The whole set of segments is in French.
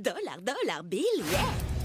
Dollar, dollar, bill, yeah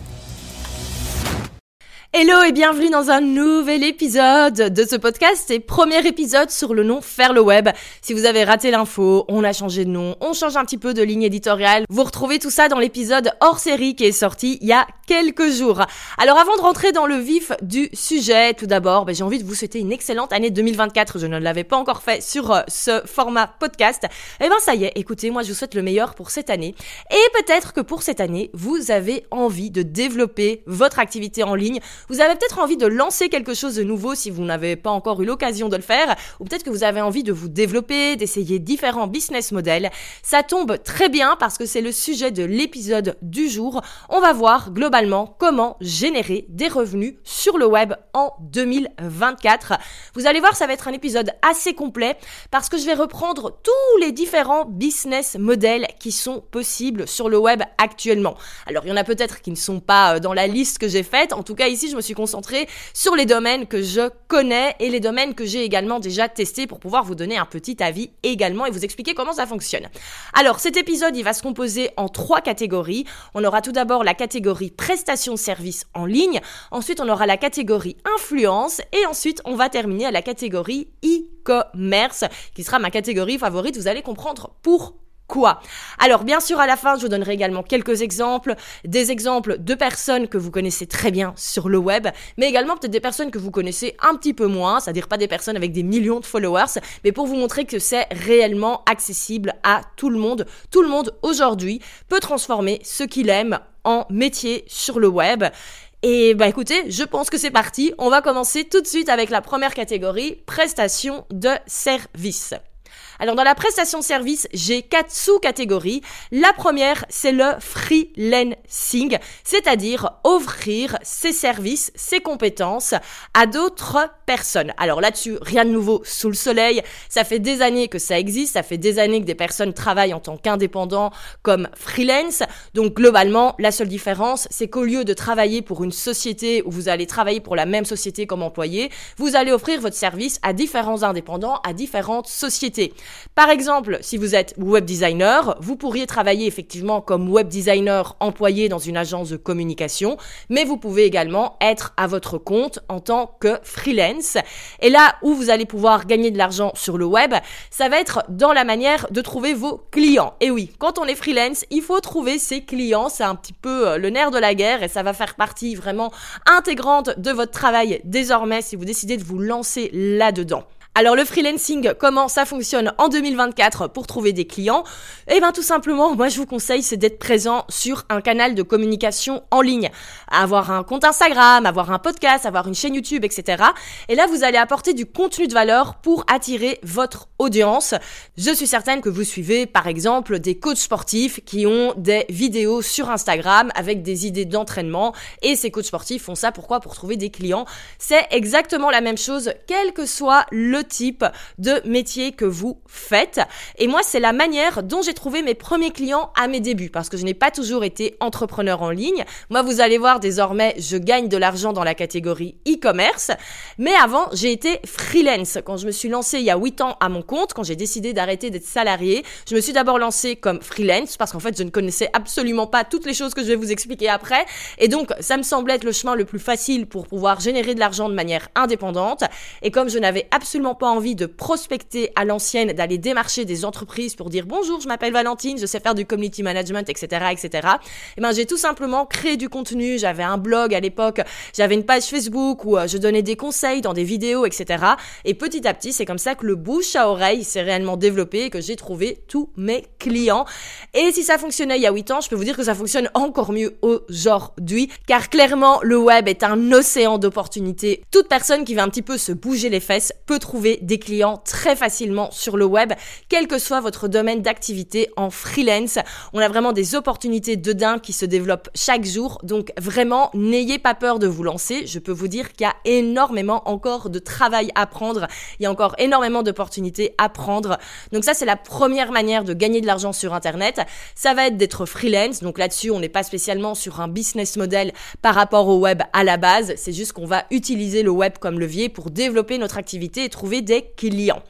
Hello et bienvenue dans un nouvel épisode de ce podcast et premier épisode sur le nom Faire le Web. Si vous avez raté l'info, on a changé de nom, on change un petit peu de ligne éditoriale. Vous retrouvez tout ça dans l'épisode hors série qui est sorti il y a quelques jours. Alors avant de rentrer dans le vif du sujet, tout d'abord, ben, j'ai envie de vous souhaiter une excellente année 2024. Je ne l'avais pas encore fait sur euh, ce format podcast. Eh ben ça y est, écoutez, moi je vous souhaite le meilleur pour cette année. Et peut-être que pour cette année, vous avez envie de développer votre activité en ligne vous avez peut-être envie de lancer quelque chose de nouveau si vous n'avez pas encore eu l'occasion de le faire, ou peut-être que vous avez envie de vous développer, d'essayer différents business models. Ça tombe très bien parce que c'est le sujet de l'épisode du jour. On va voir globalement comment générer des revenus sur le web en 2024. Vous allez voir, ça va être un épisode assez complet parce que je vais reprendre tous les différents business models qui sont possibles sur le web actuellement. Alors, il y en a peut-être qui ne sont pas euh, dans la liste que j'ai faite. En tout cas, ici, je me suis concentrée sur les domaines que je connais et les domaines que j'ai également déjà testés pour pouvoir vous donner un petit avis également et vous expliquer comment ça fonctionne. Alors, cet épisode, il va se composer en trois catégories. On aura tout d'abord la catégorie prestation service en ligne, ensuite on aura la catégorie influence et ensuite on va terminer à la catégorie e-commerce qui sera ma catégorie favorite. Vous allez comprendre pourquoi quoi? Alors bien sûr à la fin je vous donnerai également quelques exemples, des exemples de personnes que vous connaissez très bien sur le web, mais également peut-être des personnes que vous connaissez un petit peu moins, c'est-à-dire pas des personnes avec des millions de followers, mais pour vous montrer que c'est réellement accessible à tout le monde. Tout le monde aujourd'hui peut transformer ce qu'il aime en métier sur le web. Et bah écoutez, je pense que c'est parti. On va commencer tout de suite avec la première catégorie, prestation de service. Alors dans la prestation service, j'ai quatre sous-catégories. La première, c'est le freelancing, c'est-à-dire offrir ses services, ses compétences à d'autres personnes. Alors là-dessus, rien de nouveau sous le soleil. Ça fait des années que ça existe, ça fait des années que des personnes travaillent en tant qu'indépendants comme freelance. Donc globalement, la seule différence, c'est qu'au lieu de travailler pour une société où vous allez travailler pour la même société comme employé, vous allez offrir votre service à différents indépendants, à différentes sociétés. Par exemple, si vous êtes web designer, vous pourriez travailler effectivement comme web designer employé dans une agence de communication, mais vous pouvez également être à votre compte en tant que freelance. Et là où vous allez pouvoir gagner de l'argent sur le web, ça va être dans la manière de trouver vos clients. Et oui, quand on est freelance, il faut trouver ses clients, c'est un petit peu euh, le nerf de la guerre et ça va faire partie vraiment intégrante de votre travail désormais si vous décidez de vous lancer là-dedans. Alors le freelancing, comment ça fonctionne en 2024 pour trouver des clients? Eh bien tout simplement, moi je vous conseille c'est d'être présent sur un canal de communication en ligne, avoir un compte Instagram, avoir un podcast, avoir une chaîne YouTube, etc. Et là vous allez apporter du contenu de valeur pour attirer votre audience. Je suis certaine que vous suivez par exemple des coachs sportifs qui ont des vidéos sur Instagram avec des idées d'entraînement et ces coachs sportifs font ça pourquoi? Pour trouver des clients. C'est exactement la même chose quel que soit le type de métier que vous faites. Et moi, c'est la manière dont j'ai trouvé mes premiers clients à mes débuts, parce que je n'ai pas toujours été entrepreneur en ligne. Moi, vous allez voir, désormais, je gagne de l'argent dans la catégorie e-commerce. Mais avant, j'ai été freelance. Quand je me suis lancée il y a 8 ans à mon compte, quand j'ai décidé d'arrêter d'être salarié, je me suis d'abord lancée comme freelance, parce qu'en fait, je ne connaissais absolument pas toutes les choses que je vais vous expliquer après. Et donc, ça me semblait être le chemin le plus facile pour pouvoir générer de l'argent de manière indépendante. Et comme je n'avais absolument vraiment pas envie de prospecter à l'ancienne, d'aller démarcher des entreprises pour dire bonjour, je m'appelle Valentine, je sais faire du community management, etc., etc. Et ben j'ai tout simplement créé du contenu. J'avais un blog à l'époque, j'avais une page Facebook où euh, je donnais des conseils dans des vidéos, etc. Et petit à petit, c'est comme ça que le bouche à oreille s'est réellement développé et que j'ai trouvé tous mes clients. Et si ça fonctionnait il y a 8 ans, je peux vous dire que ça fonctionne encore mieux aujourd'hui, car clairement, le web est un océan d'opportunités. Toute personne qui va un petit peu se bouger les fesses peut trouver des clients très facilement sur le web, quel que soit votre domaine d'activité en freelance. On a vraiment des opportunités de dingue qui se développent chaque jour. Donc vraiment, n'ayez pas peur de vous lancer. Je peux vous dire qu'il y a énormément encore de travail à prendre. Il y a encore énormément d'opportunités à prendre. Donc ça, c'est la première manière de gagner de l'argent sur Internet. Ça va être d'être freelance. Donc là-dessus, on n'est pas spécialement sur un business model par rapport au web à la base. C'est juste qu'on va utiliser le web comme levier pour développer notre activité et trouver des clients.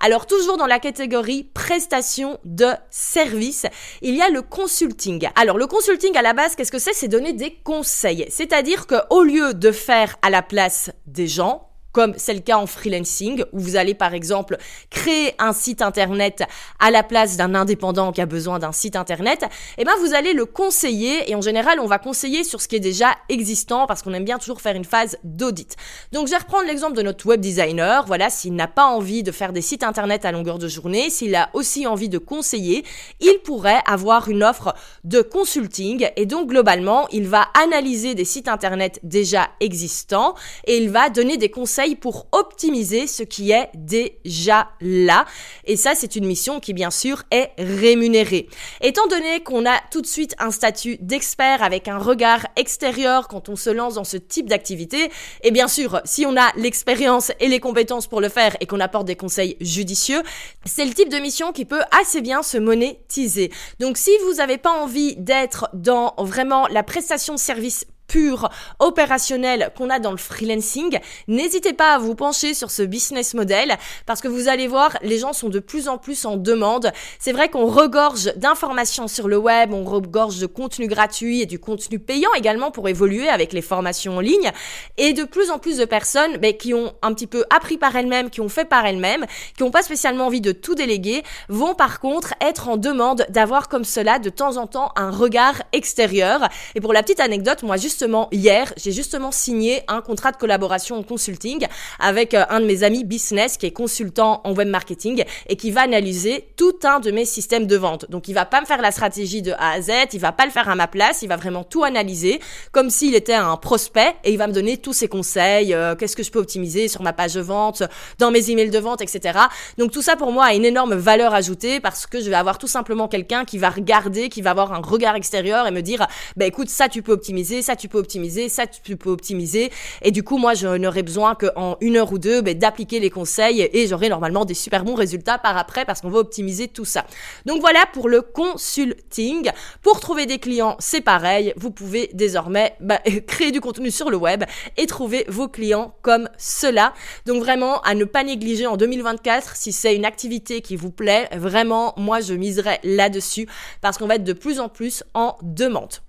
Alors toujours dans la catégorie prestation de service, il y a le consulting. Alors le consulting à la base, qu'est-ce que c'est? C'est donner des conseils. C'est-à-dire qu'au lieu de faire à la place des gens, comme c'est le cas en freelancing, où vous allez par exemple créer un site internet à la place d'un indépendant qui a besoin d'un site internet, eh ben vous allez le conseiller et en général on va conseiller sur ce qui est déjà existant parce qu'on aime bien toujours faire une phase d'audit. Donc je vais reprendre l'exemple de notre web designer, voilà, s'il n'a pas envie de faire des sites internet à longueur de journée, s'il a aussi envie de conseiller, il pourrait avoir une offre de consulting et donc globalement il va analyser des sites internet déjà existants et il va donner des conseils pour optimiser ce qui est déjà là. Et ça, c'est une mission qui, bien sûr, est rémunérée. Étant donné qu'on a tout de suite un statut d'expert avec un regard extérieur quand on se lance dans ce type d'activité, et bien sûr, si on a l'expérience et les compétences pour le faire et qu'on apporte des conseils judicieux, c'est le type de mission qui peut assez bien se monétiser. Donc si vous n'avez pas envie d'être dans vraiment la prestation de service pur, opérationnel qu'on a dans le freelancing, n'hésitez pas à vous pencher sur ce business model parce que vous allez voir, les gens sont de plus en plus en demande. C'est vrai qu'on regorge d'informations sur le web, on regorge de contenu gratuit et du contenu payant également pour évoluer avec les formations en ligne et de plus en plus de personnes ben, qui ont un petit peu appris par elles-mêmes, qui ont fait par elles-mêmes, qui n'ont pas spécialement envie de tout déléguer, vont par contre être en demande d'avoir comme cela de temps en temps un regard extérieur. Et pour la petite anecdote, moi juste justement hier, j'ai justement signé un contrat de collaboration en consulting avec euh, un de mes amis business qui est consultant en web marketing et qui va analyser tout un de mes systèmes de vente. Donc il va pas me faire la stratégie de A à Z, il va pas le faire à ma place, il va vraiment tout analyser comme s'il était un prospect et il va me donner tous ses conseils, euh, qu'est-ce que je peux optimiser sur ma page de vente, dans mes emails de vente, etc. Donc tout ça pour moi a une énorme valeur ajoutée parce que je vais avoir tout simplement quelqu'un qui va regarder, qui va avoir un regard extérieur et me dire, bah écoute, ça tu peux optimiser, ça tu tu peux optimiser, ça tu peux optimiser. Et du coup, moi, je n'aurai besoin qu'en une heure ou deux ben, d'appliquer les conseils et j'aurai normalement des super bons résultats par après parce qu'on va optimiser tout ça. Donc voilà pour le consulting. Pour trouver des clients, c'est pareil. Vous pouvez désormais bah, créer du contenu sur le web et trouver vos clients comme cela. Donc vraiment, à ne pas négliger en 2024, si c'est une activité qui vous plaît, vraiment, moi, je miserai là-dessus parce qu'on va être de plus en plus en demande.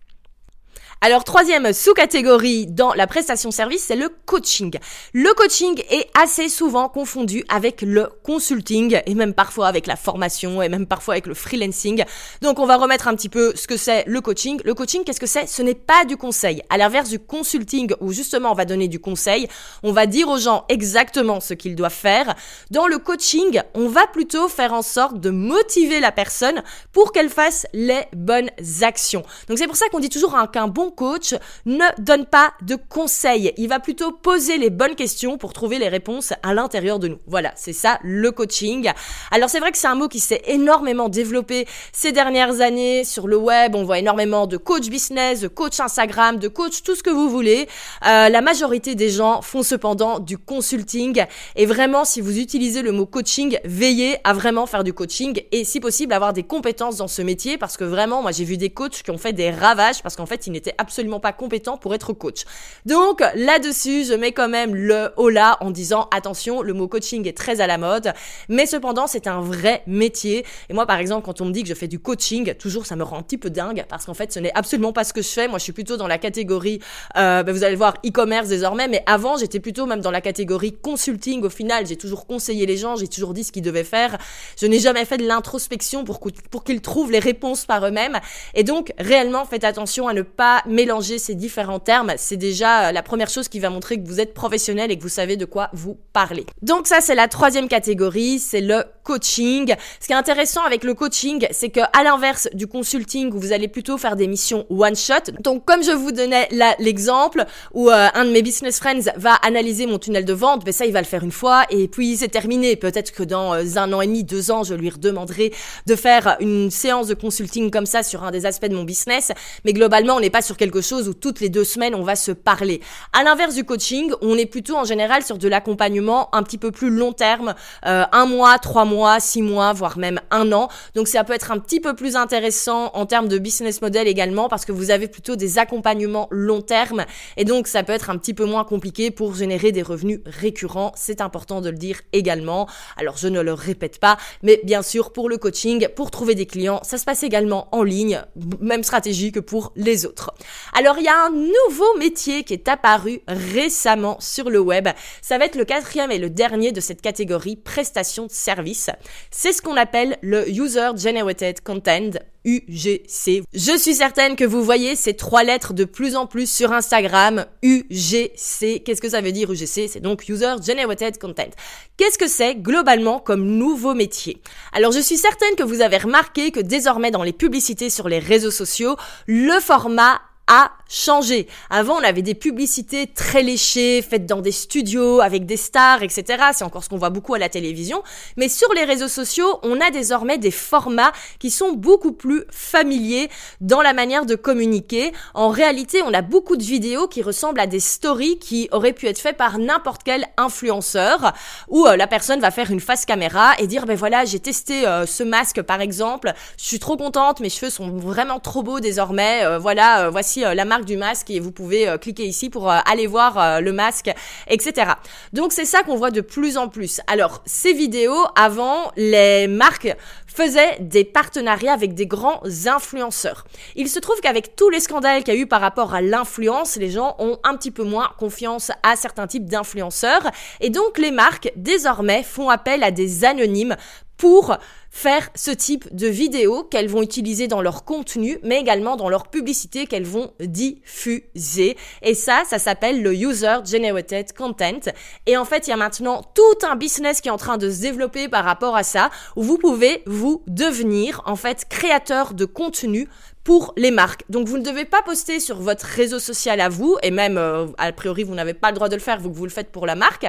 Alors troisième sous-catégorie dans la prestation service, c'est le coaching. Le coaching est assez souvent confondu avec le consulting et même parfois avec la formation et même parfois avec le freelancing. Donc on va remettre un petit peu ce que c'est le coaching. Le coaching, qu'est-ce que c'est? Ce n'est pas du conseil. À l'inverse du consulting où justement on va donner du conseil, on va dire aux gens exactement ce qu'ils doivent faire. Dans le coaching, on va plutôt faire en sorte de motiver la personne pour qu'elle fasse les bonnes actions. Donc c'est pour ça qu'on dit toujours qu'un bon coach ne donne pas de conseils. Il va plutôt poser les bonnes questions pour trouver les réponses à l'intérieur de nous. Voilà, c'est ça le coaching. Alors c'est vrai que c'est un mot qui s'est énormément développé ces dernières années sur le web. On voit énormément de coach business, de coach Instagram, de coach tout ce que vous voulez. Euh, la majorité des gens font cependant du consulting. Et vraiment, si vous utilisez le mot coaching, veillez à vraiment faire du coaching et si possible avoir des compétences dans ce métier parce que vraiment, moi j'ai vu des coachs qui ont fait des ravages parce qu'en fait, ils n'étaient absolument pas compétent pour être coach. Donc là-dessus, je mets quand même le holà en disant attention, le mot coaching est très à la mode, mais cependant c'est un vrai métier. Et moi par exemple, quand on me dit que je fais du coaching, toujours ça me rend un petit peu dingue parce qu'en fait ce n'est absolument pas ce que je fais. Moi je suis plutôt dans la catégorie, euh, ben, vous allez voir, e-commerce désormais, mais avant j'étais plutôt même dans la catégorie consulting. Au final, j'ai toujours conseillé les gens, j'ai toujours dit ce qu'ils devaient faire. Je n'ai jamais fait de l'introspection pour qu'ils trouvent les réponses par eux-mêmes. Et donc réellement faites attention à ne pas mélanger ces différents termes. C'est déjà la première chose qui va montrer que vous êtes professionnel et que vous savez de quoi vous parlez. Donc ça c'est la troisième catégorie, c'est le coaching. Ce qui est intéressant avec le coaching, c'est que à l'inverse du consulting où vous allez plutôt faire des missions one shot. Donc comme je vous donnais là l'exemple où euh, un de mes business friends va analyser mon tunnel de vente, ben ça il va le faire une fois et puis c'est terminé. Peut-être que dans euh, un an et demi, deux ans, je lui redemanderai de faire une séance de consulting comme ça sur un des aspects de mon business. Mais globalement, on n'est pas sur quelque chose où toutes les deux semaines on va se parler. À l'inverse du coaching, on est plutôt en général sur de l'accompagnement un petit peu plus long terme, euh, un mois, trois mois, six mois, voire même un an. Donc ça peut être un petit peu plus intéressant en termes de business model également parce que vous avez plutôt des accompagnements long terme et donc ça peut être un petit peu moins compliqué pour générer des revenus récurrents. C'est important de le dire également. Alors je ne le répète pas, mais bien sûr pour le coaching, pour trouver des clients, ça se passe également en ligne, même stratégie que pour les autres. Alors il y a un nouveau métier qui est apparu récemment sur le web. Ça va être le quatrième et le dernier de cette catégorie prestation de service. C'est ce qu'on appelle le User Generated Content UGC. Je suis certaine que vous voyez ces trois lettres de plus en plus sur Instagram, UGC. Qu'est-ce que ça veut dire UGC C'est donc User Generated Content. Qu'est-ce que c'est globalement comme nouveau métier? Alors je suis certaine que vous avez remarqué que désormais dans les publicités sur les réseaux sociaux, le format a changé. Avant, on avait des publicités très léchées, faites dans des studios, avec des stars, etc. C'est encore ce qu'on voit beaucoup à la télévision. Mais sur les réseaux sociaux, on a désormais des formats qui sont beaucoup plus familiers dans la manière de communiquer. En réalité, on a beaucoup de vidéos qui ressemblent à des stories qui auraient pu être faites par n'importe quel influenceur, où euh, la personne va faire une face caméra et dire, ben voilà, j'ai testé euh, ce masque par exemple, je suis trop contente, mes cheveux sont vraiment trop beaux désormais, euh, voilà, voici la marque du masque et vous pouvez euh, cliquer ici pour euh, aller voir le masque, etc. Donc c'est ça qu'on voit de plus en plus. Alors ces vidéos, avant, les marques faisaient des partenariats avec des grands influenceurs. Il se trouve qu'avec tous les scandales qu'il y a eu par rapport à l'influence, les gens ont un petit peu moins confiance à certains types d'influenceurs et donc les marques désormais font appel à des anonymes pour faire ce type de vidéos qu'elles vont utiliser dans leur contenu, mais également dans leur publicité qu'elles vont diffuser. Et ça, ça s'appelle le User Generated Content. Et en fait, il y a maintenant tout un business qui est en train de se développer par rapport à ça, où vous pouvez vous devenir en fait créateur de contenu pour les marques. Donc vous ne devez pas poster sur votre réseau social à vous, et même euh, a priori vous n'avez pas le droit de le faire vu que vous le faites pour la marque.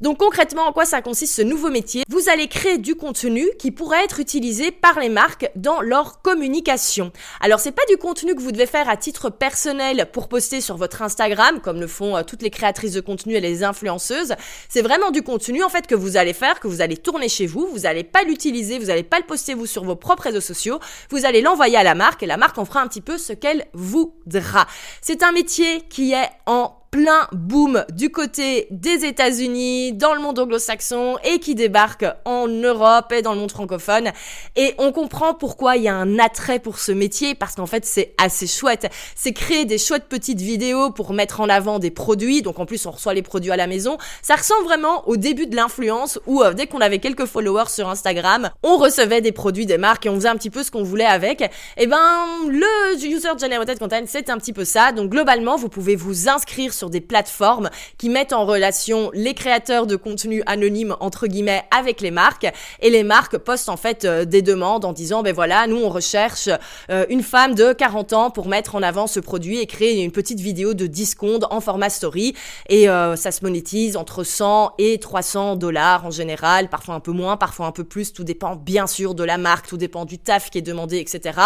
Donc concrètement en quoi ça consiste ce nouveau métier? Vous allez créer du contenu qui pourrait être utilisé par les marques dans leur communication. Alors c'est pas du contenu que vous devez faire à titre personnel pour poster sur votre Instagram comme le font euh, toutes les créatrices de contenu et les influenceuses. C'est vraiment du contenu en fait que vous allez faire, que vous allez tourner chez vous, vous n'allez pas l'utiliser, vous n'allez pas le poster vous sur vos propres réseaux sociaux, vous allez l'envoyer à la marque et la marque on fera un petit peu ce qu'elle voudra. C'est un métier qui est en plein boom du côté des États-Unis, dans le monde anglo-saxon et qui débarque en Europe et dans le monde francophone. Et on comprend pourquoi il y a un attrait pour ce métier parce qu'en fait c'est assez chouette. C'est créer des chouettes petites vidéos pour mettre en avant des produits. Donc en plus on reçoit les produits à la maison. Ça ressemble vraiment au début de l'influence où euh, dès qu'on avait quelques followers sur Instagram, on recevait des produits des marques et on faisait un petit peu ce qu'on voulait avec. Et eh ben le user generated content c'est un petit peu ça. Donc globalement vous pouvez vous inscrire des plateformes qui mettent en relation les créateurs de contenu anonymes entre guillemets avec les marques. Et les marques postent en fait euh, des demandes en disant ben voilà nous on recherche euh, une femme de 40 ans pour mettre en avant ce produit et créer une petite vidéo de 10 secondes en format story. Et euh, ça se monétise entre 100 et 300 dollars en général parfois un peu moins parfois un peu plus. Tout dépend bien sûr de la marque tout dépend du taf qui est demandé etc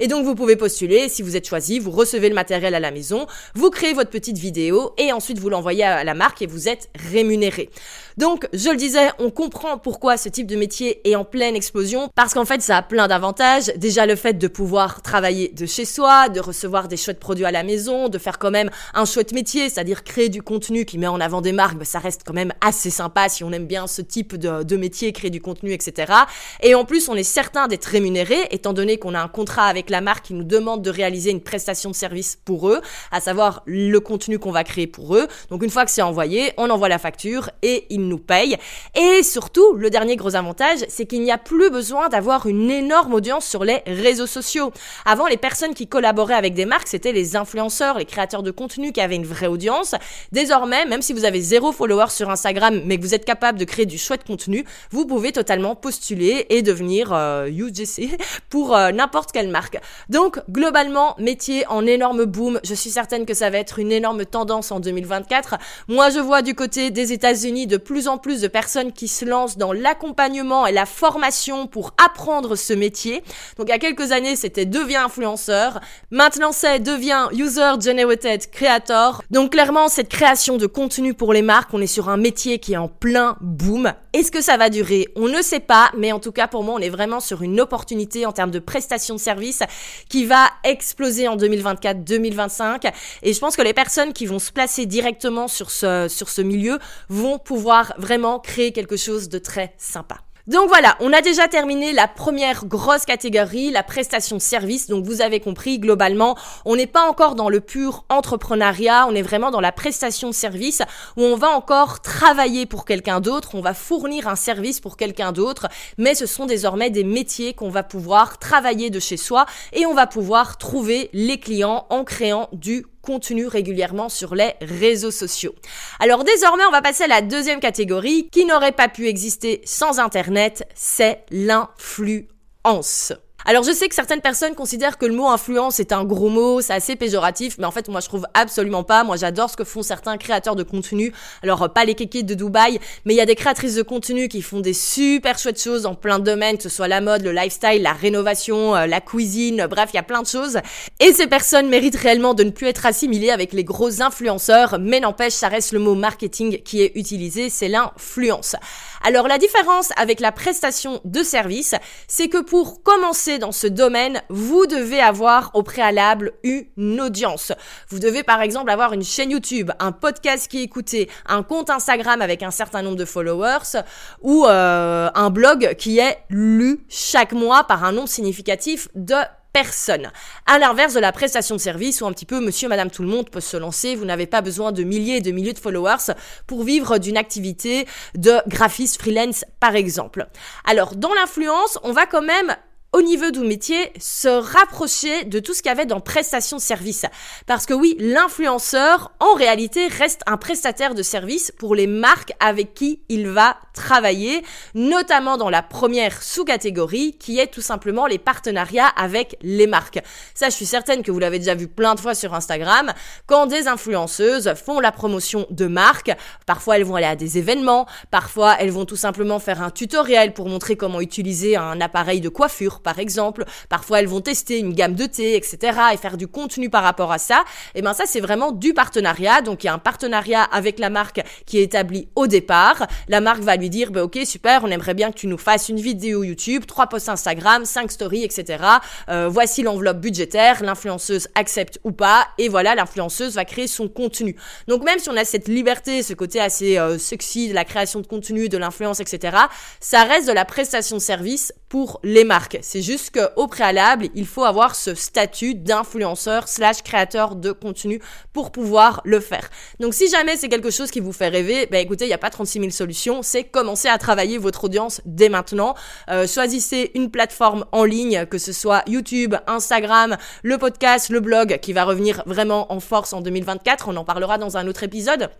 et donc vous pouvez postuler. Si vous êtes choisi vous recevez le matériel à la maison. Vous créez votre petite vidéo et ensuite vous l'envoyez à la marque et vous êtes rémunéré. Donc, je le disais, on comprend pourquoi ce type de métier est en pleine explosion, parce qu'en fait, ça a plein d'avantages. Déjà, le fait de pouvoir travailler de chez soi, de recevoir des chouettes produits à la maison, de faire quand même un chouette métier, c'est-à-dire créer du contenu qui met en avant des marques, bah, ça reste quand même assez sympa si on aime bien ce type de, de métier, créer du contenu, etc. Et en plus, on est certain d'être rémunéré, étant donné qu'on a un contrat avec la marque qui nous demande de réaliser une prestation de service pour eux, à savoir le contenu qu'on va créer pour eux. Donc, une fois que c'est envoyé, on envoie la facture et ils nous paye. Et surtout, le dernier gros avantage, c'est qu'il n'y a plus besoin d'avoir une énorme audience sur les réseaux sociaux. Avant, les personnes qui collaboraient avec des marques, c'était les influenceurs, les créateurs de contenu qui avaient une vraie audience. Désormais, même si vous avez zéro follower sur Instagram, mais que vous êtes capable de créer du chouette contenu, vous pouvez totalement postuler et devenir euh, UGC pour euh, n'importe quelle marque. Donc, globalement, métier en énorme boom. Je suis certaine que ça va être une énorme tendance en 2024. Moi, je vois du côté des États-Unis de plus en plus de personnes qui se lancent dans l'accompagnement et la formation pour apprendre ce métier. Donc il y a quelques années, c'était devient influenceur. Maintenant, c'est devient user generated creator. Donc clairement, cette création de contenu pour les marques, on est sur un métier qui est en plein boom. Est-ce que ça va durer? On ne sait pas, mais en tout cas pour moi, on est vraiment sur une opportunité en termes de prestation de services qui va exploser en 2024-2025. Et je pense que les personnes qui vont se placer directement sur ce, sur ce milieu vont pouvoir vraiment créer quelque chose de très sympa. Donc voilà, on a déjà terminé la première grosse catégorie, la prestation service. Donc vous avez compris, globalement, on n'est pas encore dans le pur entrepreneuriat, on est vraiment dans la prestation service où on va encore travailler pour quelqu'un d'autre, on va fournir un service pour quelqu'un d'autre, mais ce sont désormais des métiers qu'on va pouvoir travailler de chez soi et on va pouvoir trouver les clients en créant du contenu régulièrement sur les réseaux sociaux. Alors désormais, on va passer à la deuxième catégorie qui n'aurait pas pu exister sans Internet, c'est l'influence. Alors je sais que certaines personnes considèrent que le mot influence est un gros mot, c'est assez péjoratif, mais en fait moi je trouve absolument pas. Moi j'adore ce que font certains créateurs de contenu. Alors pas les kékés de Dubaï, mais il y a des créatrices de contenu qui font des super chouettes choses en plein de domaines, que ce soit la mode, le lifestyle, la rénovation, euh, la cuisine, bref, il y a plein de choses. Et ces personnes méritent réellement de ne plus être assimilées avec les gros influenceurs, mais n'empêche, ça reste le mot marketing qui est utilisé, c'est l'influence. Alors la différence avec la prestation de service, c'est que pour commencer dans ce domaine, vous devez avoir au préalable une audience. Vous devez par exemple avoir une chaîne YouTube, un podcast qui est écouté, un compte Instagram avec un certain nombre de followers ou euh, un blog qui est lu chaque mois par un nombre significatif de personne. À l'inverse de la prestation de service où un petit peu monsieur, madame, tout le monde peut se lancer, vous n'avez pas besoin de milliers et de milliers de followers pour vivre d'une activité de graphiste freelance par exemple. Alors dans l'influence, on va quand même au niveau du métier, se rapprocher de tout ce qu'il y avait dans prestation de service. Parce que oui, l'influenceur, en réalité, reste un prestataire de service pour les marques avec qui il va travailler, notamment dans la première sous-catégorie, qui est tout simplement les partenariats avec les marques. Ça, je suis certaine que vous l'avez déjà vu plein de fois sur Instagram. Quand des influenceuses font la promotion de marques, parfois elles vont aller à des événements, parfois elles vont tout simplement faire un tutoriel pour montrer comment utiliser un appareil de coiffure par exemple. Parfois, elles vont tester une gamme de thé, etc. et faire du contenu par rapport à ça. Et ben ça, c'est vraiment du partenariat. Donc, il y a un partenariat avec la marque qui est établi au départ. La marque va lui dire, bah, ok, super, on aimerait bien que tu nous fasses une vidéo YouTube, trois posts Instagram, cinq stories, etc. Euh, voici l'enveloppe budgétaire. L'influenceuse accepte ou pas. Et voilà, l'influenceuse va créer son contenu. Donc, même si on a cette liberté, ce côté assez euh, sexy de la création de contenu, de l'influence, etc., ça reste de la prestation de service pour les marques. C'est juste qu'au préalable, il faut avoir ce statut d'influenceur slash créateur de contenu pour pouvoir le faire. Donc si jamais c'est quelque chose qui vous fait rêver, bah écoutez, il n'y a pas 36 000 solutions, c'est commencer à travailler votre audience dès maintenant. Euh, choisissez une plateforme en ligne, que ce soit YouTube, Instagram, le podcast, le blog, qui va revenir vraiment en force en 2024. On en parlera dans un autre épisode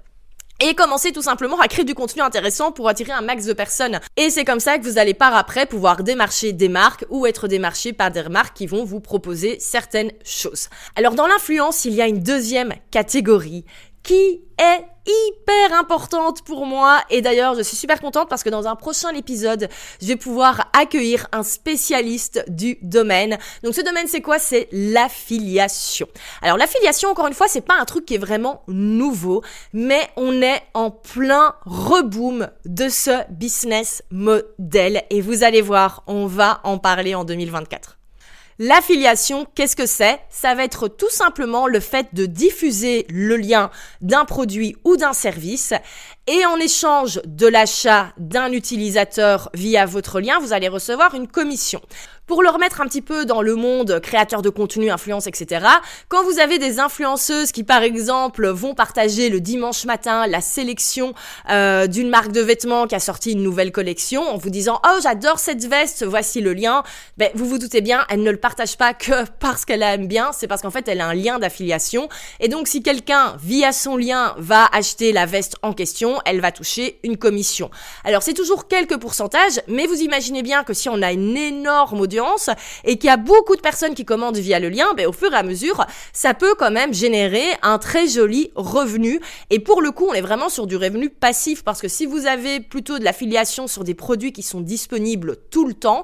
et commencer tout simplement à créer du contenu intéressant pour attirer un max de personnes. Et c'est comme ça que vous allez par après pouvoir démarcher des marques ou être démarché par des marques qui vont vous proposer certaines choses. Alors dans l'influence, il y a une deuxième catégorie qui est hyper importante pour moi et d'ailleurs je suis super contente parce que dans un prochain épisode je vais pouvoir accueillir un spécialiste du domaine. Donc ce domaine c'est quoi? C'est l'affiliation. Alors l'affiliation encore une fois c'est pas un truc qui est vraiment nouveau mais on est en plein reboom de ce business model et vous allez voir on va en parler en 2024. L'affiliation, qu'est-ce que c'est? Ça va être tout simplement le fait de diffuser le lien d'un produit ou d'un service et en échange de l'achat d'un utilisateur via votre lien, vous allez recevoir une commission. Pour le remettre un petit peu dans le monde créateur de contenu, influence, etc., quand vous avez des influenceuses qui, par exemple, vont partager le dimanche matin la sélection euh, d'une marque de vêtements qui a sorti une nouvelle collection en vous disant « Oh, j'adore cette veste, voici le lien ben, », vous vous doutez bien, elle ne le partage pas que parce qu'elle aime bien, c'est parce qu'en fait, elle a un lien d'affiliation. Et donc, si quelqu'un, via son lien, va acheter la veste en question, elle va toucher une commission. Alors, c'est toujours quelques pourcentages, mais vous imaginez bien que si on a une énorme audience, et qu'il y a beaucoup de personnes qui commandent via le lien, ben, au fur et à mesure, ça peut quand même générer un très joli revenu. Et pour le coup, on est vraiment sur du revenu passif parce que si vous avez plutôt de l'affiliation sur des produits qui sont disponibles tout le temps,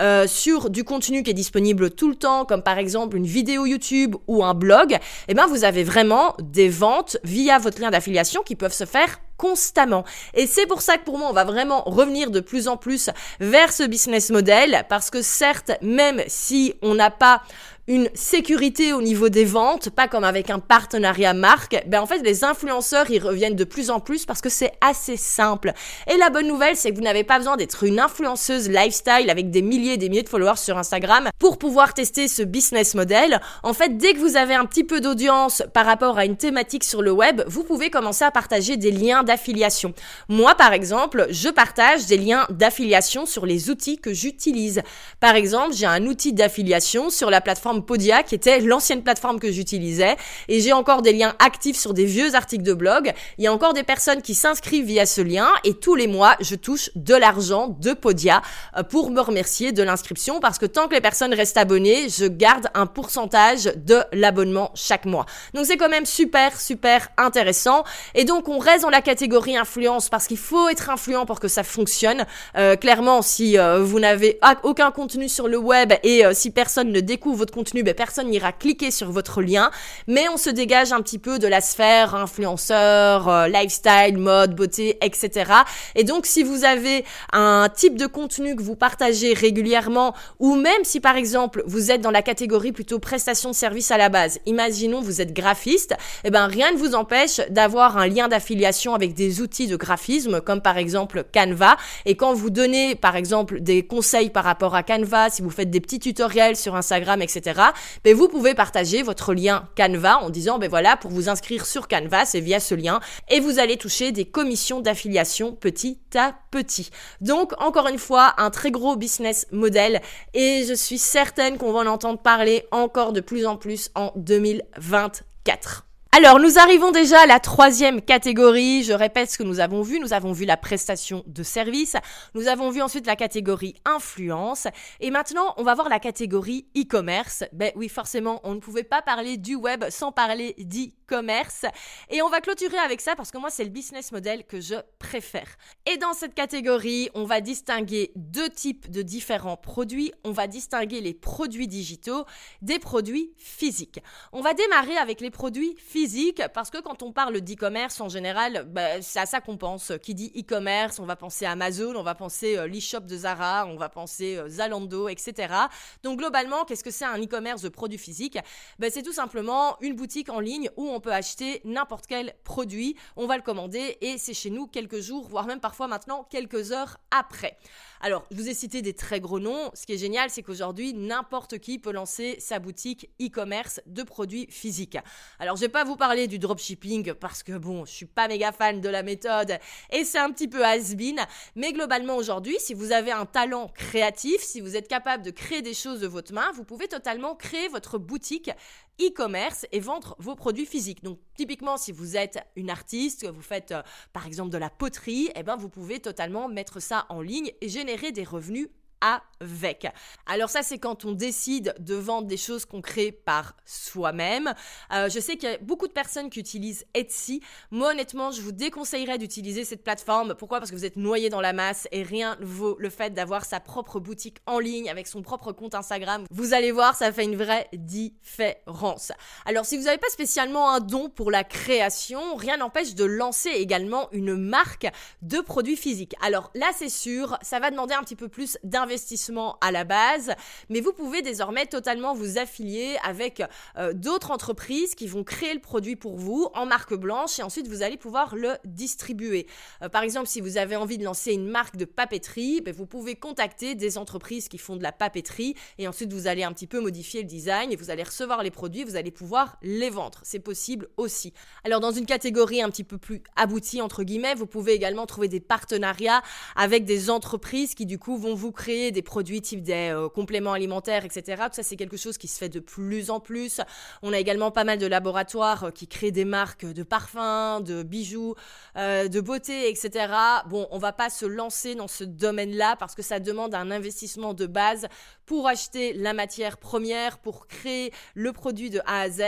euh, sur du contenu qui est disponible tout le temps, comme par exemple une vidéo YouTube ou un blog, eh ben vous avez vraiment des ventes via votre lien d'affiliation qui peuvent se faire constamment. Et c'est pour ça que pour moi, on va vraiment revenir de plus en plus vers ce business model, parce que certes, même si on n'a pas une sécurité au niveau des ventes, pas comme avec un partenariat marque, ben en fait les influenceurs ils reviennent de plus en plus parce que c'est assez simple. Et la bonne nouvelle c'est que vous n'avez pas besoin d'être une influenceuse lifestyle avec des milliers et des milliers de followers sur Instagram pour pouvoir tester ce business model. En fait dès que vous avez un petit peu d'audience par rapport à une thématique sur le web, vous pouvez commencer à partager des liens d'affiliation. Moi par exemple, je partage des liens d'affiliation sur les outils que j'utilise. Par exemple, j'ai un outil d'affiliation sur la plateforme Podia, qui était l'ancienne plateforme que j'utilisais. Et j'ai encore des liens actifs sur des vieux articles de blog. Il y a encore des personnes qui s'inscrivent via ce lien. Et tous les mois, je touche de l'argent de Podia euh, pour me remercier de l'inscription. Parce que tant que les personnes restent abonnées, je garde un pourcentage de l'abonnement chaque mois. Donc c'est quand même super, super intéressant. Et donc on reste dans la catégorie influence parce qu'il faut être influent pour que ça fonctionne. Euh, clairement, si euh, vous n'avez aucun contenu sur le web et si personne ne découvre votre contenu, ben, personne n'ira cliquer sur votre lien, mais on se dégage un petit peu de la sphère influenceur, euh, lifestyle, mode, beauté, etc. Et donc, si vous avez un type de contenu que vous partagez régulièrement, ou même si par exemple vous êtes dans la catégorie plutôt prestation de service à la base, imaginons vous êtes graphiste, et eh ben rien ne vous empêche d'avoir un lien d'affiliation avec des outils de graphisme, comme par exemple Canva. Et quand vous donnez par exemple des conseils par rapport à Canva, si vous faites des petits tutoriels sur Instagram, etc., ben vous pouvez partager votre lien Canva en disant, ben voilà, pour vous inscrire sur Canva, c'est via ce lien, et vous allez toucher des commissions d'affiliation petit à petit. Donc, encore une fois, un très gros business model, et je suis certaine qu'on va en entendre parler encore de plus en plus en 2024. Alors, nous arrivons déjà à la troisième catégorie. Je répète ce que nous avons vu. Nous avons vu la prestation de service. Nous avons vu ensuite la catégorie influence. Et maintenant, on va voir la catégorie e-commerce. Ben oui, forcément, on ne pouvait pas parler du web sans parler d'e-commerce. Et on va clôturer avec ça parce que moi, c'est le business model que je préfère. Et dans cette catégorie, on va distinguer deux types de différents produits. On va distinguer les produits digitaux des produits physiques. On va démarrer avec les produits physiques parce que quand on parle d'e-commerce en général, bah, c'est à ça qu'on pense. Qui dit e-commerce, on va penser Amazon, on va penser euh, l'e-shop de Zara, on va penser euh, Zalando, etc. Donc globalement, qu'est-ce que c'est un e-commerce de produits physiques? Bah, C'est tout simplement une boutique en ligne où on peut acheter n'importe quel produit, on va le commander et c'est chez nous quelques jours, voire même parfois maintenant quelques heures après. Alors, je vous ai cité des très gros noms. Ce qui est génial, c'est qu'aujourd'hui, n'importe qui peut lancer sa boutique e-commerce de produits physiques. Alors, je vais pas vous parler du dropshipping parce que bon, je suis pas méga fan de la méthode et c'est un petit peu has-been. Mais globalement, aujourd'hui, si vous avez un talent créatif, si vous êtes capable de créer des choses de votre main, vous pouvez totalement créer votre boutique e-commerce et vendre vos produits physiques. Donc typiquement si vous êtes une artiste, vous faites euh, par exemple de la poterie, eh ben vous pouvez totalement mettre ça en ligne et générer des revenus avec. Alors ça, c'est quand on décide de vendre des choses qu'on crée par soi-même. Euh, je sais qu'il y a beaucoup de personnes qui utilisent Etsy. Moi, honnêtement, je vous déconseillerais d'utiliser cette plateforme. Pourquoi? Parce que vous êtes noyé dans la masse et rien ne vaut le fait d'avoir sa propre boutique en ligne avec son propre compte Instagram. Vous allez voir, ça fait une vraie différence. Alors, si vous n'avez pas spécialement un don pour la création, rien n'empêche de lancer également une marque de produits physiques. Alors là, c'est sûr, ça va demander un petit peu plus d'investissement investissement à la base, mais vous pouvez désormais totalement vous affilier avec euh, d'autres entreprises qui vont créer le produit pour vous en marque blanche et ensuite vous allez pouvoir le distribuer. Euh, par exemple, si vous avez envie de lancer une marque de papeterie, ben, vous pouvez contacter des entreprises qui font de la papeterie et ensuite vous allez un petit peu modifier le design et vous allez recevoir les produits, vous allez pouvoir les vendre. C'est possible aussi. Alors dans une catégorie un petit peu plus aboutie entre guillemets, vous pouvez également trouver des partenariats avec des entreprises qui du coup vont vous créer des produits type des euh, compléments alimentaires, etc. Tout ça, c'est quelque chose qui se fait de plus en plus. On a également pas mal de laboratoires euh, qui créent des marques de parfums, de bijoux, euh, de beauté, etc. Bon, on va pas se lancer dans ce domaine-là parce que ça demande un investissement de base pour acheter la matière première, pour créer le produit de A à Z.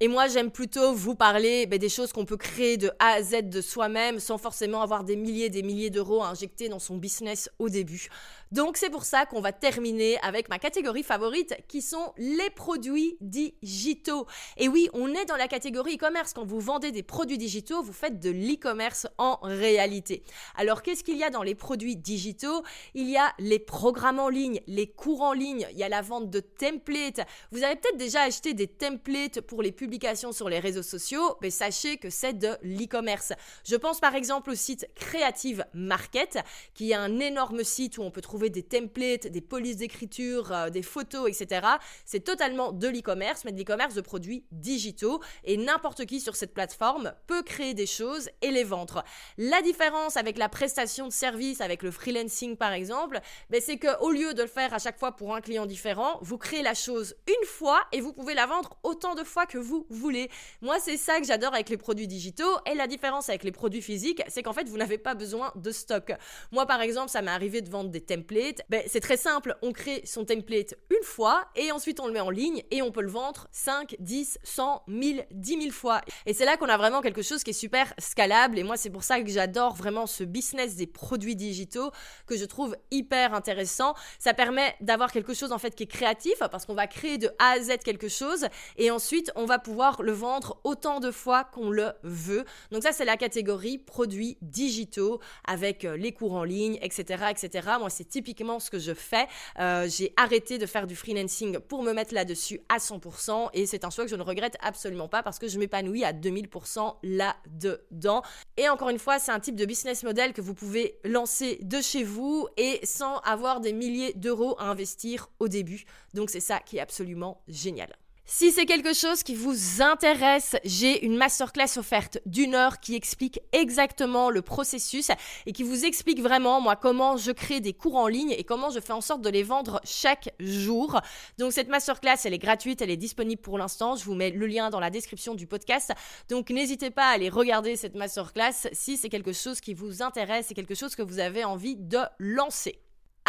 Et moi, j'aime plutôt vous parler ben, des choses qu'on peut créer de A à Z de soi-même sans forcément avoir des milliers et des milliers d'euros à injecter dans son business au début. Donc c'est pour ça qu'on va terminer avec ma catégorie favorite qui sont les produits digitaux. Et oui, on est dans la catégorie e-commerce. Quand vous vendez des produits digitaux, vous faites de l'e-commerce en réalité. Alors qu'est-ce qu'il y a dans les produits digitaux? Il y a les programmes en ligne, les cours en ligne, il y a la vente de templates. Vous avez peut-être déjà acheté des templates pour les publications sur les réseaux sociaux, mais sachez que c'est de l'e-commerce. Je pense par exemple au site Creative Market, qui est un énorme site où on peut trouver des templates, des polices d'écriture, euh, des photos, etc. C'est totalement de l'e-commerce, mais de l'e-commerce de produits digitaux. Et n'importe qui sur cette plateforme peut créer des choses et les vendre. La différence avec la prestation de service, avec le freelancing par exemple, ben c'est qu'au lieu de le faire à chaque fois pour un client différent, vous créez la chose une fois et vous pouvez la vendre autant de fois que vous voulez. Moi, c'est ça que j'adore avec les produits digitaux. Et la différence avec les produits physiques, c'est qu'en fait, vous n'avez pas besoin de stock. Moi, par exemple, ça m'est arrivé de vendre des templates ben, c'est très simple. On crée son template une fois et ensuite on le met en ligne et on peut le vendre 5, 10, 100, 1000, 10 000 fois. Et c'est là qu'on a vraiment quelque chose qui est super scalable. Et moi, c'est pour ça que j'adore vraiment ce business des produits digitaux que je trouve hyper intéressant. Ça permet d'avoir quelque chose en fait qui est créatif parce qu'on va créer de A à Z quelque chose et ensuite on va pouvoir le vendre autant de fois qu'on le veut. Donc ça, c'est la catégorie produits digitaux avec euh, les cours en ligne, etc., etc. Moi, c'est typiquement ce que je fais. Euh, j'ai arrêté de faire du freelancing pour me mettre là-dessus à 100% et c'est un choix que je ne regrette absolument pas parce que je m'épanouis à 2000% là-dedans. Et encore une fois, c'est un type de business model que vous pouvez lancer de chez vous et sans avoir des milliers d'euros à investir au début. Donc c'est ça qui est absolument génial. Si c'est quelque chose qui vous intéresse, j'ai une masterclass offerte d'une heure qui explique exactement le processus et qui vous explique vraiment, moi, comment je crée des cours en ligne et comment je fais en sorte de les vendre chaque jour. Donc, cette masterclass, elle est gratuite, elle est disponible pour l'instant. Je vous mets le lien dans la description du podcast. Donc, n'hésitez pas à aller regarder cette masterclass si c'est quelque chose qui vous intéresse et quelque chose que vous avez envie de lancer.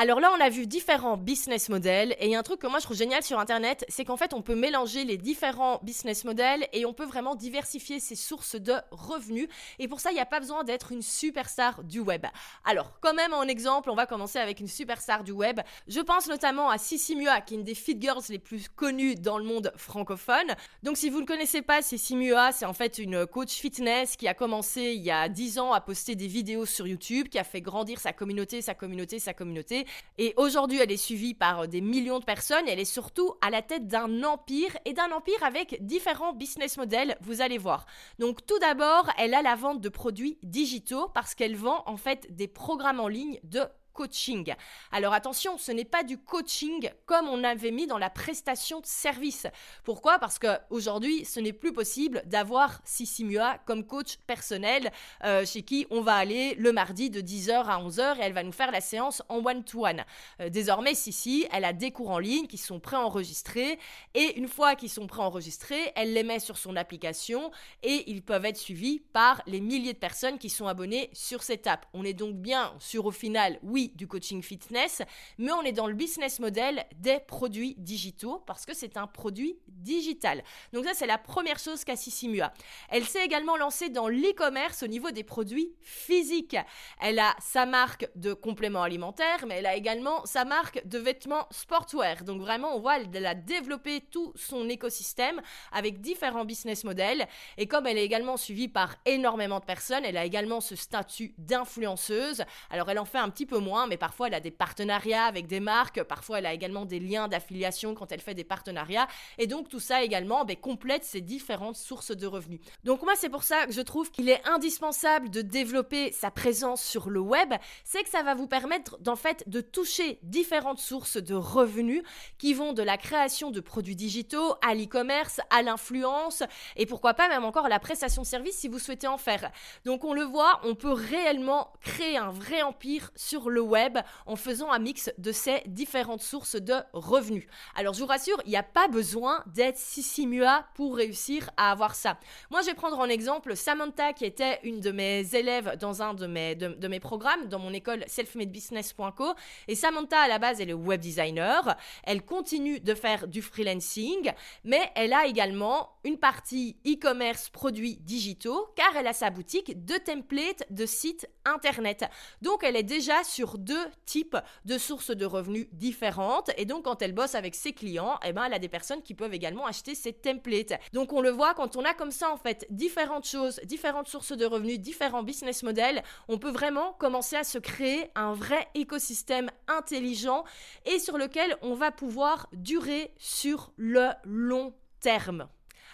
Alors là, on a vu différents business models et un truc que moi je trouve génial sur Internet, c'est qu'en fait on peut mélanger les différents business models et on peut vraiment diversifier ses sources de revenus. Et pour ça, il n'y a pas besoin d'être une superstar du web. Alors, quand même en exemple, on va commencer avec une superstar du web. Je pense notamment à Sissi Mua, qui est une des fit girls les plus connues dans le monde francophone. Donc si vous ne connaissez pas Sissi Mua, c'est en fait une coach fitness qui a commencé il y a 10 ans à poster des vidéos sur YouTube, qui a fait grandir sa communauté, sa communauté, sa communauté et aujourd'hui, elle est suivie par des millions de personnes elle est surtout à la tête d'un empire et d'un empire avec différents business models, vous allez voir. Donc tout d'abord, elle a la vente de produits digitaux parce qu'elle vend en fait des programmes en ligne de coaching. Alors attention, ce n'est pas du coaching comme on avait mis dans la prestation de service. Pourquoi? Parce que aujourd'hui, ce n'est plus possible d'avoir Sissi Mua comme coach personnel euh, chez qui on va aller le mardi de 10h à 11h et elle va nous faire la séance en one-to-one. Euh, désormais, Sissi, elle a des cours en ligne qui sont préenregistrés et une fois qu'ils sont préenregistrés, elle les met sur son application et ils peuvent être suivis par les milliers de personnes qui sont abonnées sur cette app. On est donc bien sur au final, oui, du coaching fitness, mais on est dans le business model des produits digitaux parce que c'est un produit digital. Donc ça, c'est la première chose qu'a Sissimua. Elle s'est également lancée dans l'e-commerce au niveau des produits physiques. Elle a sa marque de compléments alimentaires, mais elle a également sa marque de vêtements sportwear. Donc vraiment, on voit, elle a développé tout son écosystème avec différents business models. Et comme elle est également suivie par énormément de personnes, elle a également ce statut d'influenceuse. Alors elle en fait un petit peu moins, mais parfois elle a des partenariats avec des marques, parfois elle a également des liens d'affiliation quand elle fait des partenariats. Et donc tout ça également ben, complète ses différentes sources de revenus. Donc moi c'est pour ça que je trouve qu'il est indispensable de développer sa présence sur le web, c'est que ça va vous permettre d'en fait de toucher différentes sources de revenus qui vont de la création de produits digitaux à l'e-commerce, à l'influence et pourquoi pas même encore la prestation de service si vous souhaitez en faire. Donc on le voit, on peut réellement créer un vrai empire sur le web en faisant un mix de ces différentes sources de revenus. Alors je vous rassure, il n'y a pas besoin d'être Sissimua pour réussir à avoir ça. Moi je vais prendre en exemple Samantha qui était une de mes élèves dans un de mes, de, mes programmes dans mon école selfmadebusiness.co et Samantha à la base elle est web designer, elle continue de faire du freelancing mais elle a également une partie e-commerce produits digitaux car elle a sa boutique de templates de sites internet. Donc elle est déjà sur deux types de sources de revenus différentes et donc quand elle bosse avec ses clients, eh ben elle a des personnes qui peuvent également acheter ces templates. Donc on le voit quand on a comme ça en fait différentes choses, différentes sources de revenus, différents business models, on peut vraiment commencer à se créer un vrai écosystème intelligent et sur lequel on va pouvoir durer sur le long terme.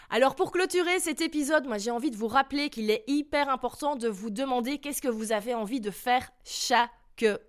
Alors pour clôturer cet épisode, moi j'ai envie de vous rappeler qu'il est hyper important de vous demander qu'est-ce que vous avez envie de faire chaque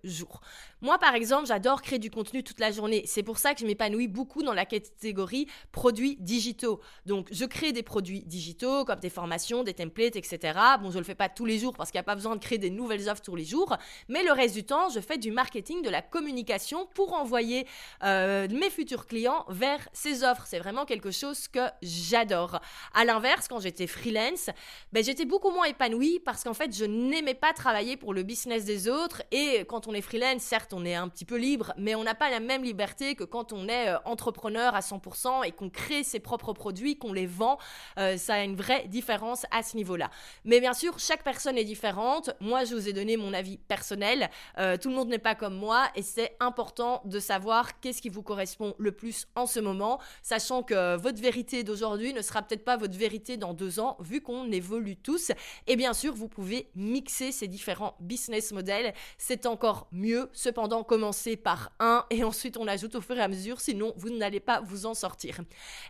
jour. Moi, par exemple, j'adore créer du contenu toute la journée. C'est pour ça que je m'épanouis beaucoup dans la catégorie produits digitaux. Donc, je crée des produits digitaux comme des formations, des templates, etc. Bon, je le fais pas tous les jours parce qu'il n'y a pas besoin de créer des nouvelles offres tous les jours. Mais le reste du temps, je fais du marketing, de la communication pour envoyer euh, mes futurs clients vers ces offres. C'est vraiment quelque chose que j'adore. À l'inverse, quand j'étais freelance, ben, j'étais beaucoup moins épanouie parce qu'en fait, je n'aimais pas travailler pour le business des autres. Et quand on est freelance, certes, on est un petit peu libre, mais on n'a pas la même liberté que quand on est euh, entrepreneur à 100% et qu'on crée ses propres produits, qu'on les vend. Euh, ça a une vraie différence à ce niveau-là. Mais bien sûr, chaque personne est différente. Moi, je vous ai donné mon avis personnel. Euh, tout le monde n'est pas comme moi et c'est important de savoir qu'est-ce qui vous correspond le plus en ce moment, sachant que votre vérité d'aujourd'hui ne sera peut-être pas votre vérité dans deux ans, vu qu'on évolue tous. Et bien sûr, vous pouvez mixer ces différents business models. C'est encore mieux. Cependant, commencez par un et ensuite on ajoute au fur et à mesure, sinon vous n'allez pas vous en sortir.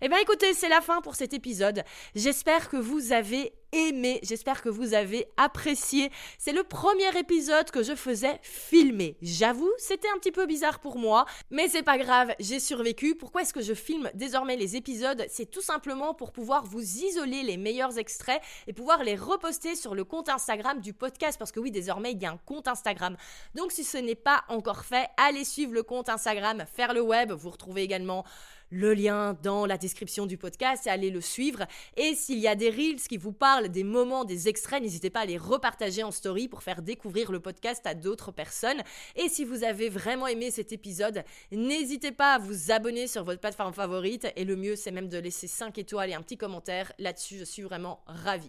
Eh bien écoutez, c'est la fin pour cet épisode. J'espère que vous avez aimé. J'espère que vous avez apprécié. C'est le premier épisode que je faisais filmer. J'avoue, c'était un petit peu bizarre pour moi, mais c'est pas grave, j'ai survécu. Pourquoi est-ce que je filme désormais les épisodes? C'est tout simplement pour pouvoir vous isoler les meilleurs extraits et pouvoir les reposter sur le compte Instagram du podcast parce que oui, désormais, il y a un compte Instagram. Donc si ce n'est pas encore fait, allez suivre le compte Instagram Faire le web. Vous retrouvez également le lien dans la description du podcast et allez le suivre. Et s'il y a des reels qui vous parlent, des moments, des extraits, n'hésitez pas à les repartager en story pour faire découvrir le podcast à d'autres personnes. Et si vous avez vraiment aimé cet épisode, n'hésitez pas à vous abonner sur votre plateforme favorite. Et le mieux, c'est même de laisser 5 étoiles et un petit commentaire là-dessus. Je suis vraiment ravie.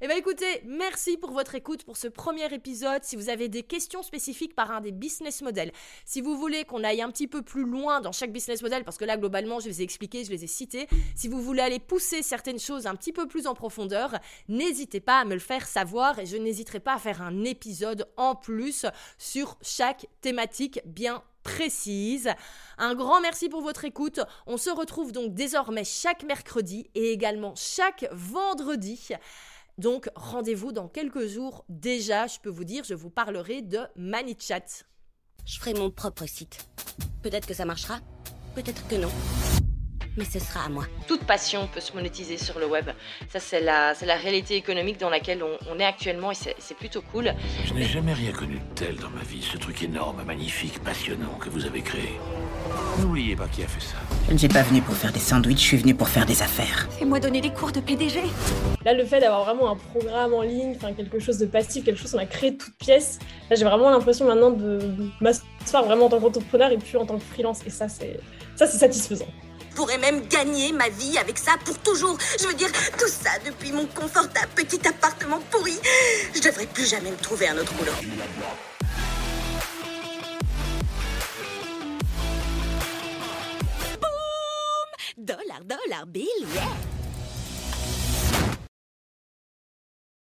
Et eh bien écoutez, merci pour votre écoute pour ce premier épisode. Si vous avez des questions spécifiques par un des business models, si vous voulez qu'on aille un petit peu plus loin dans chaque business model, parce que là, globalement, je les ai expliqués, je les ai cités. Si vous voulez aller pousser certaines choses un petit peu plus en profondeur, n'hésitez pas à me le faire savoir et je n'hésiterai pas à faire un épisode en plus sur chaque thématique bien précise. Un grand merci pour votre écoute. On se retrouve donc désormais chaque mercredi et également chaque vendredi. Donc rendez-vous dans quelques jours déjà, je peux vous dire, je vous parlerai de ManyChat. Je ferai mon propre site. Peut-être que ça marchera, peut-être que non mais ce sera à moi. Toute passion peut se monétiser sur le web. Ça, c'est la, la réalité économique dans laquelle on, est actuellement et c'est plutôt cool. Je n'ai jamais rien connu de tel dans ma vie, ce truc énorme, magnifique, passionnant que vous avez créé. N'oubliez pas qui a fait ça. Je ne suis pas venu pour faire des sandwichs, je suis venu pour faire des affaires. Fais-moi donner des cours de PDG. Là, le fait d'avoir vraiment un programme en ligne, enfin quelque chose de passif, quelque chose qu'on a créé de toutes pièces, là j'ai vraiment l'impression maintenant de m'asseoir vraiment en tant qu'entrepreneur et plus en tant que freelance. Et ça, c'est ça, c'est satisfaisant. Je pourrais même gagner ma vie avec ça pour toujours. Je veux dire, tout ça depuis mon confortable petit appartement pourri. Je devrais plus jamais me trouver un autre boulot. Dollar, dollar bill, yeah